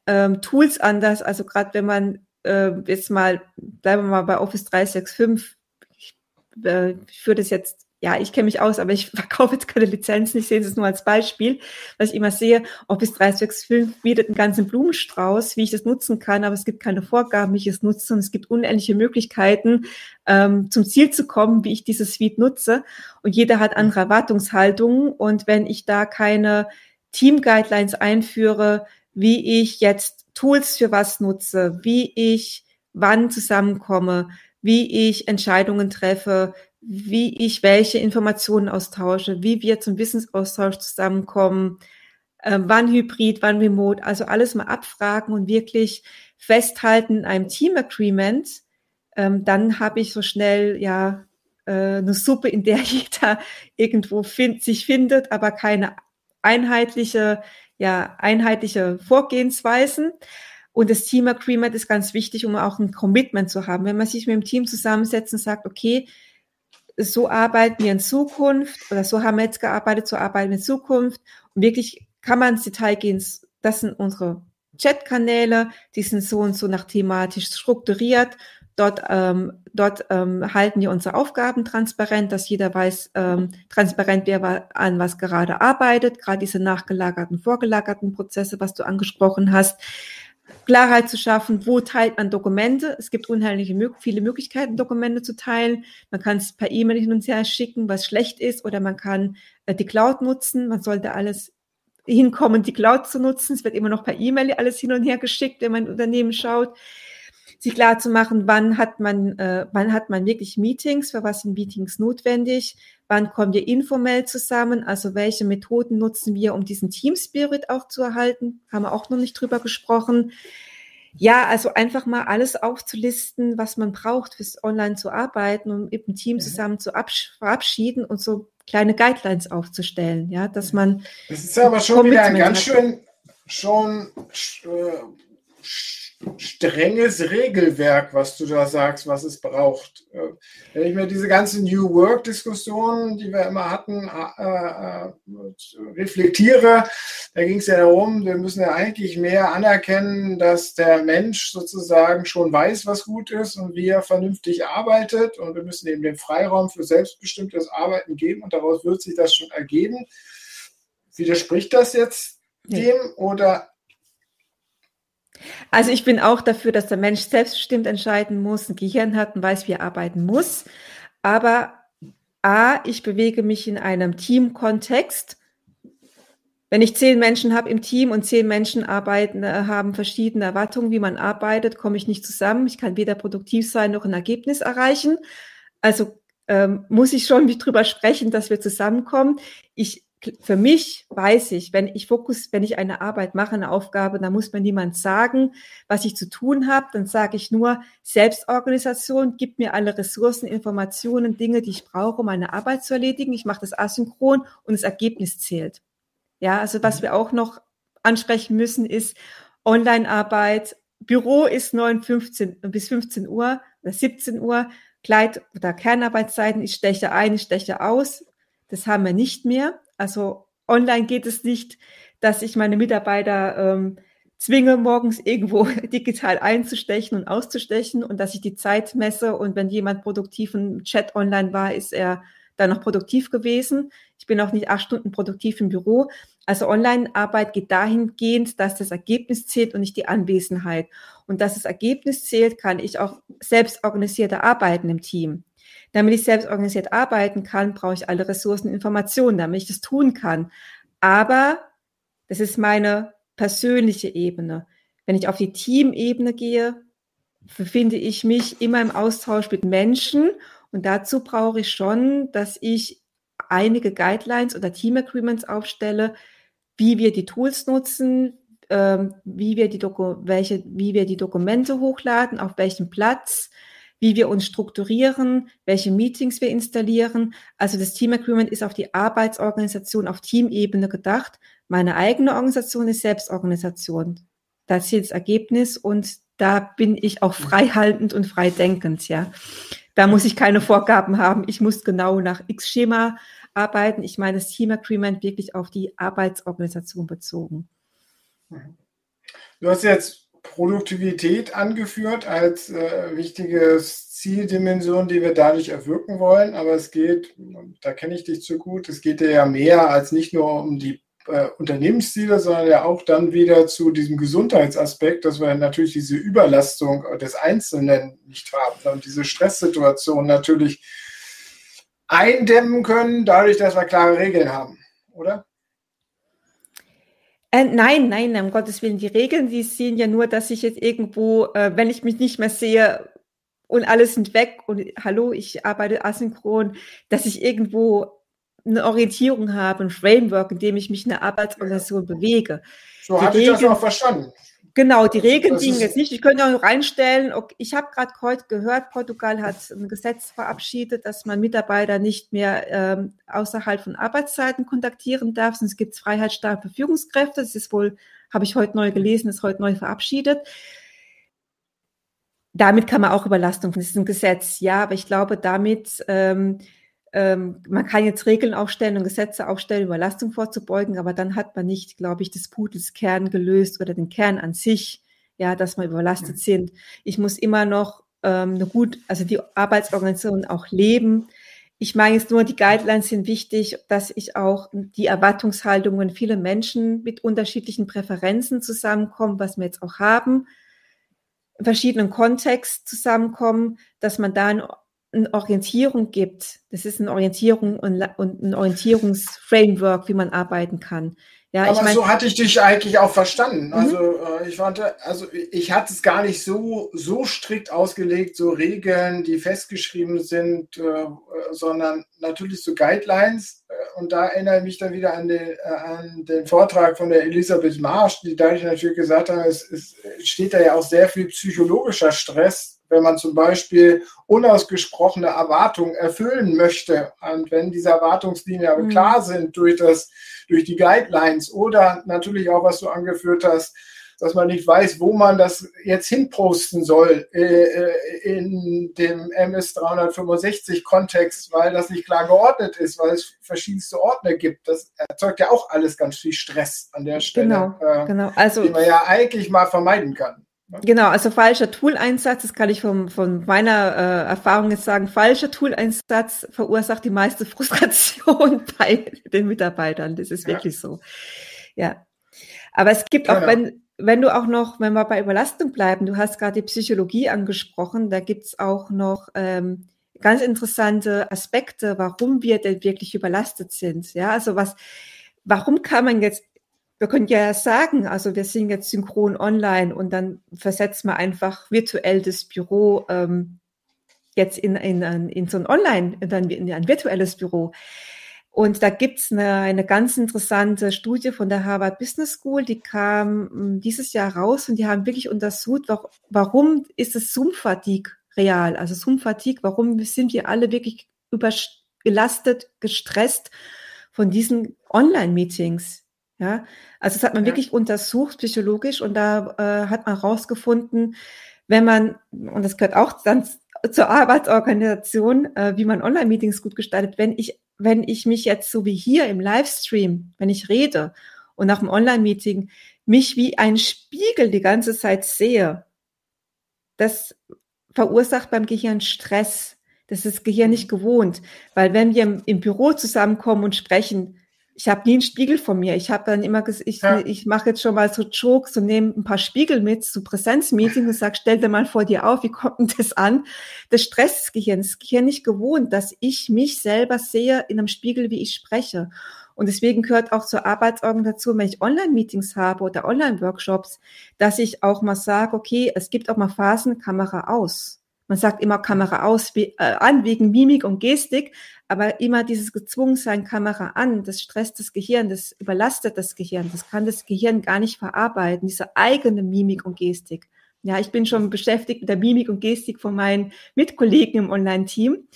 ähm, Tools anders. Also gerade wenn man äh, jetzt mal, bleiben wir mal bei Office 365, ich, äh, ich führe das jetzt ja, ich kenne mich aus, aber ich verkaufe jetzt keine Lizenzen. Ich sehe es nur als Beispiel, was ich immer sehe. Office 365 bietet einen ganzen Blumenstrauß, wie ich das nutzen kann, aber es gibt keine Vorgaben, wie ich es nutze und es gibt unendliche Möglichkeiten, ähm, zum Ziel zu kommen, wie ich dieses Suite nutze. Und jeder hat andere Erwartungshaltungen. Und wenn ich da keine Team-Guidelines einführe, wie ich jetzt Tools für was nutze, wie ich wann zusammenkomme, wie ich Entscheidungen treffe, wie ich welche Informationen austausche, wie wir zum Wissensaustausch zusammenkommen, äh, wann Hybrid, wann Remote, also alles mal abfragen und wirklich festhalten in einem Team Agreement, ähm, dann habe ich so schnell ja äh, eine Suppe, in der jeder irgendwo find, sich findet, aber keine einheitliche, ja, einheitliche Vorgehensweisen. Und das Team Agreement ist ganz wichtig, um auch ein Commitment zu haben. Wenn man sich mit dem Team zusammensetzt und sagt, okay, so arbeiten wir in Zukunft oder so haben wir jetzt gearbeitet, so arbeiten wir in Zukunft. Und wirklich kann man ins Detail gehen. Das sind unsere Chatkanäle, die sind so und so nach thematisch strukturiert. Dort, ähm, dort ähm, halten wir unsere Aufgaben transparent, dass jeder weiß, ähm, transparent, wer an was gerade arbeitet, gerade diese nachgelagerten, vorgelagerten Prozesse, was du angesprochen hast. Klarheit zu schaffen, wo teilt man Dokumente. Es gibt unheimlich viele Möglichkeiten, Dokumente zu teilen. Man kann es per E-Mail hin und her schicken, was schlecht ist, oder man kann äh, die Cloud nutzen. Man sollte alles hinkommen, die Cloud zu nutzen. Es wird immer noch per E-Mail alles hin und her geschickt, wenn man ein Unternehmen schaut sich klar zu machen, wann hat man, äh, wann hat man wirklich Meetings, für was sind Meetings notwendig, wann kommen wir informell zusammen, also welche Methoden nutzen wir, um diesen Team Spirit auch zu erhalten, haben wir auch noch nicht drüber gesprochen. Ja, also einfach mal alles aufzulisten, was man braucht, fürs Online zu arbeiten, um im Team mhm. zusammen zu verabschieden und so kleine Guidelines aufzustellen, ja, dass man. Das ist ja aber schon wieder ein ganz schön, schon äh, strenges Regelwerk, was du da sagst, was es braucht. Äh, wenn ich mir diese ganzen New Work-Diskussionen, die wir immer hatten, äh, äh, reflektiere, da ging es ja darum, wir müssen ja eigentlich mehr anerkennen, dass der Mensch sozusagen schon weiß, was gut ist und wie er vernünftig arbeitet und wir müssen eben den Freiraum für selbstbestimmtes Arbeiten geben und daraus wird sich das schon ergeben. Widerspricht das jetzt dem oder also ich bin auch dafür, dass der Mensch selbstbestimmt entscheiden muss, ein Gehirn hat und weiß, wie er arbeiten muss. Aber A, ich bewege mich in einem Teamkontext. Wenn ich zehn Menschen habe im Team und zehn Menschen arbeiten, äh, haben verschiedene Erwartungen, wie man arbeitet, komme ich nicht zusammen. Ich kann weder produktiv sein noch ein Ergebnis erreichen. Also ähm, muss ich schon drüber sprechen, dass wir zusammenkommen. Ich für mich weiß ich, wenn ich Fokus, wenn ich eine Arbeit mache, eine Aufgabe, dann muss mir niemand sagen, was ich zu tun habe. Dann sage ich nur, Selbstorganisation gibt mir alle Ressourcen, Informationen, Dinge, die ich brauche, um meine Arbeit zu erledigen. Ich mache das asynchron und das Ergebnis zählt. Ja, also was mhm. wir auch noch ansprechen müssen, ist Online-Arbeit. Büro ist 9 15, bis 15 Uhr oder 17 Uhr. Kleid- oder Kernarbeitszeiten, ich steche ein, ich steche aus. Das haben wir nicht mehr. Also online geht es nicht, dass ich meine Mitarbeiter ähm, zwinge, morgens irgendwo digital einzustechen und auszustechen und dass ich die Zeit messe und wenn jemand produktiv im Chat online war, ist er dann noch produktiv gewesen. Ich bin auch nicht acht Stunden produktiv im Büro. Also Online-Arbeit geht dahingehend, dass das Ergebnis zählt und nicht die Anwesenheit. Und dass das Ergebnis zählt, kann ich auch selbst organisierter arbeiten im Team. Damit ich selbst organisiert arbeiten kann, brauche ich alle Ressourcen Informationen, damit ich das tun kann. Aber das ist meine persönliche Ebene. Wenn ich auf die Teamebene gehe, befinde ich mich immer im Austausch mit Menschen und dazu brauche ich schon, dass ich einige Guidelines oder Team Agreements aufstelle, wie wir die Tools nutzen, ähm, wie, wir die welche, wie wir die Dokumente hochladen, auf welchem Platz, wie wir uns strukturieren, welche Meetings wir installieren. Also das Team Agreement ist auf die Arbeitsorganisation auf Teamebene gedacht. Meine eigene Organisation ist Selbstorganisation. Das ist das Ergebnis und da bin ich auch freihaltend und freidenkend, ja. Da muss ich keine Vorgaben haben. Ich muss genau nach X-Schema arbeiten. Ich meine das Team Agreement wirklich auf die Arbeitsorganisation bezogen. Du hast jetzt Produktivität angeführt als äh, wichtiges Zieldimension, die wir dadurch erwirken wollen. Aber es geht, da kenne ich dich zu gut, es geht ja mehr als nicht nur um die äh, Unternehmensziele, sondern ja auch dann wieder zu diesem Gesundheitsaspekt, dass wir natürlich diese Überlastung des Einzelnen nicht haben und diese Stresssituation natürlich eindämmen können, dadurch, dass wir klare Regeln haben, oder? Äh, nein, nein, um Gottes Willen. Die Regeln, die sehen ja nur, dass ich jetzt irgendwo, äh, wenn ich mich nicht mehr sehe und alles sind weg und hallo, ich arbeite asynchron, dass ich irgendwo eine Orientierung habe, ein Framework, in dem ich mich in der Arbeitsorganisation bewege. So hatte ich das auch verstanden. Genau, die Regeln liegen jetzt nicht. Ich könnte auch reinstellen, okay, ich habe gerade heute gehört, Portugal hat ein Gesetz verabschiedet, dass man Mitarbeiter nicht mehr ähm, außerhalb von Arbeitszeiten kontaktieren darf, sonst gibt es freiheitsstarke Führungskräfte. Das ist wohl, habe ich heute neu gelesen, ist heute neu verabschiedet. Damit kann man auch Überlastung, das ist ein Gesetz, ja, aber ich glaube, damit ähm, ähm, man kann jetzt Regeln aufstellen und Gesetze aufstellen, Überlastung vorzubeugen, aber dann hat man nicht, glaube ich, des Pudels Kern gelöst oder den Kern an sich, ja, dass man überlastet sind. Ich muss immer noch ähm, eine gut, also die Arbeitsorganisation auch leben. Ich meine jetzt nur, die Guidelines sind wichtig, dass ich auch die Erwartungshaltungen vieler Menschen mit unterschiedlichen Präferenzen zusammenkommen, was wir jetzt auch haben, in verschiedenen Kontext zusammenkommen, dass man da eine Orientierung gibt. Das ist eine Orientierung und, und ein Orientierungsframework, wie man arbeiten kann. Ja, Aber ich mein, so hatte ich dich eigentlich auch verstanden. Mhm. Also äh, ich fand, also ich hatte es gar nicht so, so strikt ausgelegt, so Regeln, die festgeschrieben sind, äh, sondern natürlich so Guidelines. Äh, und da erinnere ich mich dann wieder an den, äh, an den Vortrag von der Elisabeth Marsch, die dadurch natürlich gesagt hat, es, es steht da ja auch sehr viel psychologischer Stress wenn man zum Beispiel unausgesprochene Erwartungen erfüllen möchte und wenn diese Erwartungslinien aber mhm. klar sind durch, das, durch die Guidelines oder natürlich auch, was du angeführt hast, dass man nicht weiß, wo man das jetzt hinposten soll äh, äh in dem MS 365 Kontext, weil das nicht klar geordnet ist, weil es verschiedenste Ordner gibt. Das erzeugt ja auch alles ganz viel Stress an der Stelle, genau, äh, genau. Also, den man ja eigentlich mal vermeiden kann. Genau, also falscher Tool-Einsatz, das kann ich vom, von meiner äh, Erfahrung jetzt sagen, falscher Tool-Einsatz verursacht die meiste Frustration bei den Mitarbeitern. Das ist ja. wirklich so. Ja. Aber es gibt genau. auch, wenn, wenn du auch noch, wenn wir bei Überlastung bleiben, du hast gerade die Psychologie angesprochen, da gibt's auch noch ähm, ganz interessante Aspekte, warum wir denn wirklich überlastet sind. Ja, also was, warum kann man jetzt wir können ja sagen, also wir sind jetzt synchron online und dann versetzen wir einfach virtuell das Büro ähm, jetzt in, in, in so ein Online, dann in ein virtuelles Büro. Und da gibt's eine, eine ganz interessante Studie von der Harvard Business School, die kam hm, dieses Jahr raus und die haben wirklich untersucht, warum ist es Zoom-Fatigue real? Also Zoom-Fatigue, warum sind wir alle wirklich überlastet, gestresst von diesen Online-Meetings? Ja, also das hat man ja. wirklich untersucht psychologisch und da äh, hat man herausgefunden, wenn man, und das gehört auch dann zur Arbeitsorganisation, äh, wie man Online-Meetings gut gestaltet, wenn ich, wenn ich mich jetzt so wie hier im Livestream, wenn ich rede und nach dem Online-Meeting mich wie ein Spiegel die ganze Zeit sehe, das verursacht beim Gehirn Stress. Das ist das Gehirn nicht gewohnt, weil wenn wir im, im Büro zusammenkommen und sprechen, Ich habe nie einen Spiegel von mir. Ich habe dann immer gesagt, ich, ja. ich mache jetzt schon mal so Jokes und nehme ein paar Spiegel mit zu Präsenzmeetings und sage, stell dir mal vor dir auf, wie kommt denn das an? Das stresst das Gehirn. Das Gehirn nicht gewohnt, dass ich mich selber sehe in einem Spiegel, wie ich spreche. Und deswegen gehört auch zur Arbeitsorganisation, wenn ich Online-Meetings habe oder Online-Workshops, dass ich auch mal sage, okay, es gibt auch mal Phasen, Kamera aus. Man sagt immer Kamera aus, äh, an wegen Mimik und Gestik, aber immer dieses Gezwungensein Kamera an, das stresst das Gehirn, das überlastet das Gehirn, das kann das Gehirn gar nicht verarbeiten, diese eigene Mimik und Gestik. Ja, ich bin schon beschäftigt mit der Mimik und Gestik von meinen Mitkollegen im Online-Team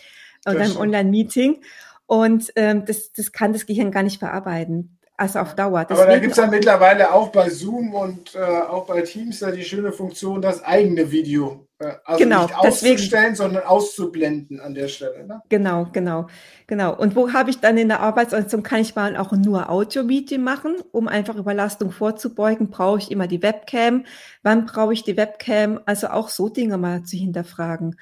oder im Online-Meeting. Und ähm, das, das kann das Gehirn gar nicht verarbeiten. Also auf Dauer. Deswegen Aber da gibt es ja mittlerweile auch bei Zoom und äh, auch bei Teams ja die schöne Funktion, das eigene Video äh, also genau, nicht auszustellen, deswegen, sondern auszublenden an der Stelle. Ne? Genau, genau, genau. Und wo habe ich dann in der Arbeitsorganisation, kann ich mal auch nur Audio-Meeting machen, um einfach Überlastung vorzubeugen, brauche ich immer die Webcam, wann brauche ich die Webcam, also auch so Dinge mal zu hinterfragen.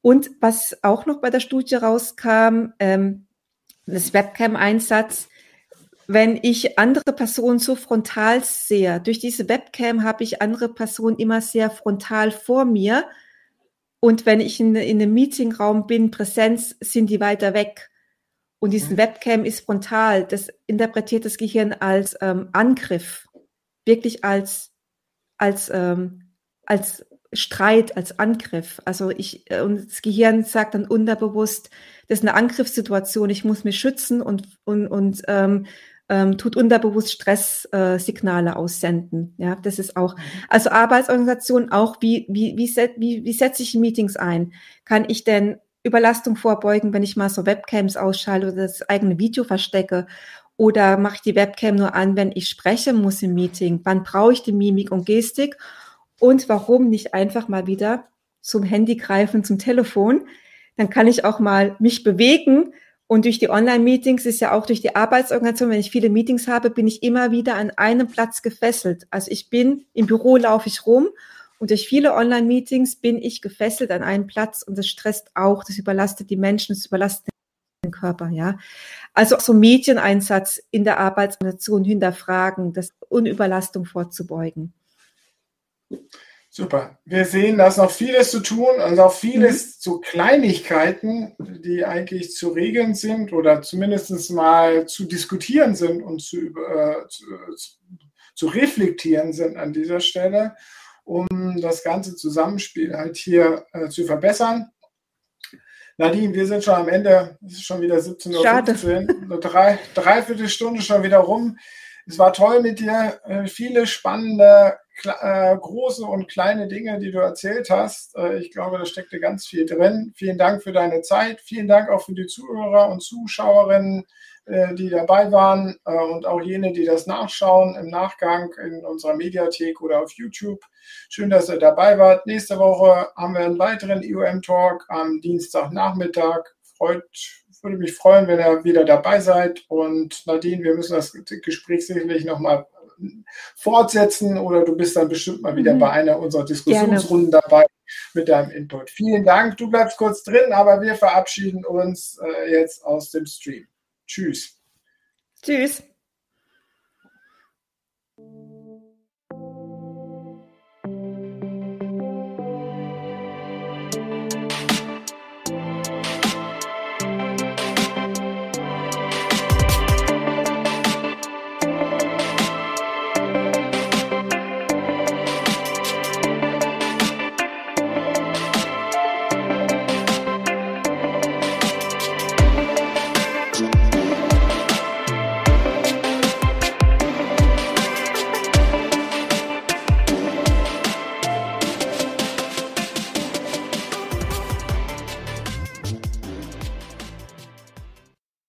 Und was auch noch bei der Studie rauskam, ähm, das Webcam-Einsatz, wenn ich andere Personen so frontal sehe, durch diese Webcam habe ich andere Personen immer sehr frontal vor mir. Und wenn ich in, in einem Meetingraum bin, Präsenz, sind die weiter weg. Und diesen mhm. Webcam ist frontal. Das interpretiert das Gehirn als ähm, Angriff, wirklich als, als, ähm, als Streit, als Angriff. Also ich, äh, und das Gehirn sagt dann unterbewusst, das ist eine Angriffssituation, ich muss mich schützen und, und, und ähm, ähm, tut unterbewusst Stresssignale äh, aussenden. Ja, das ist auch, also Arbeitsorganisation auch, wie, wie, wie, set, wie, wie setze ich Meetings ein? Kann ich denn Überlastung vorbeugen, wenn ich mal so Webcams ausschalte oder das eigene Video verstecke? Oder mache ich die Webcam nur an, wenn ich sprechen muss im Meeting? Wann brauche ich die Mimik und Gestik? Und warum nicht einfach mal wieder zum Handy greifen, zum Telefon? Dann kann ich auch mal mich bewegen. Und durch die Online-Meetings ist ja auch durch die Arbeitsorganisation, wenn ich viele Meetings habe, bin ich immer wieder an einem Platz gefesselt. Also ich bin im Büro laufe ich rum und durch viele Online-Meetings bin ich gefesselt an einen Platz und das stresst auch, das überlastet die Menschen, das überlastet den Körper, ja. Also auch so Medieneinsatz in der Arbeitsorganisation hinterfragen, das Unüberlastung vorzubeugen. Super. Wir sehen, da ist noch vieles zu tun und auch vieles mhm. zu Kleinigkeiten, die eigentlich zu regeln sind oder zumindest mal zu diskutieren sind und zu, äh, zu, zu, reflektieren sind an dieser Stelle, um das ganze Zusammenspiel halt hier äh, zu verbessern. Nadine, wir sind schon am Ende, es ist schon wieder 17.15 Uhr, drei, dreiviertel Stunde schon wieder rum. Es war toll mit dir, äh, viele spannende äh, große und kleine Dinge, die du erzählt hast. Äh, ich glaube, da steckte ganz viel drin. Vielen Dank für deine Zeit. Vielen Dank auch für die Zuhörer und Zuschauerinnen, äh, die dabei waren äh, und auch jene, die das nachschauen im Nachgang in unserer Mediathek oder auf YouTube. Schön, dass ihr dabei wart. Nächste Woche haben wir einen weiteren IOM-Talk am Dienstagnachmittag. Freut, würde mich freuen, wenn ihr wieder dabei seid. Und Nadine, wir müssen das Gespräch sicherlich nochmal fortsetzen oder du bist dann bestimmt mal wieder mhm. bei einer unserer Diskussionsrunden Gerne. dabei mit deinem Input. Vielen Dank. Du bleibst kurz drin, aber wir verabschieden uns äh, jetzt aus dem Stream. Tschüss. Tschüss.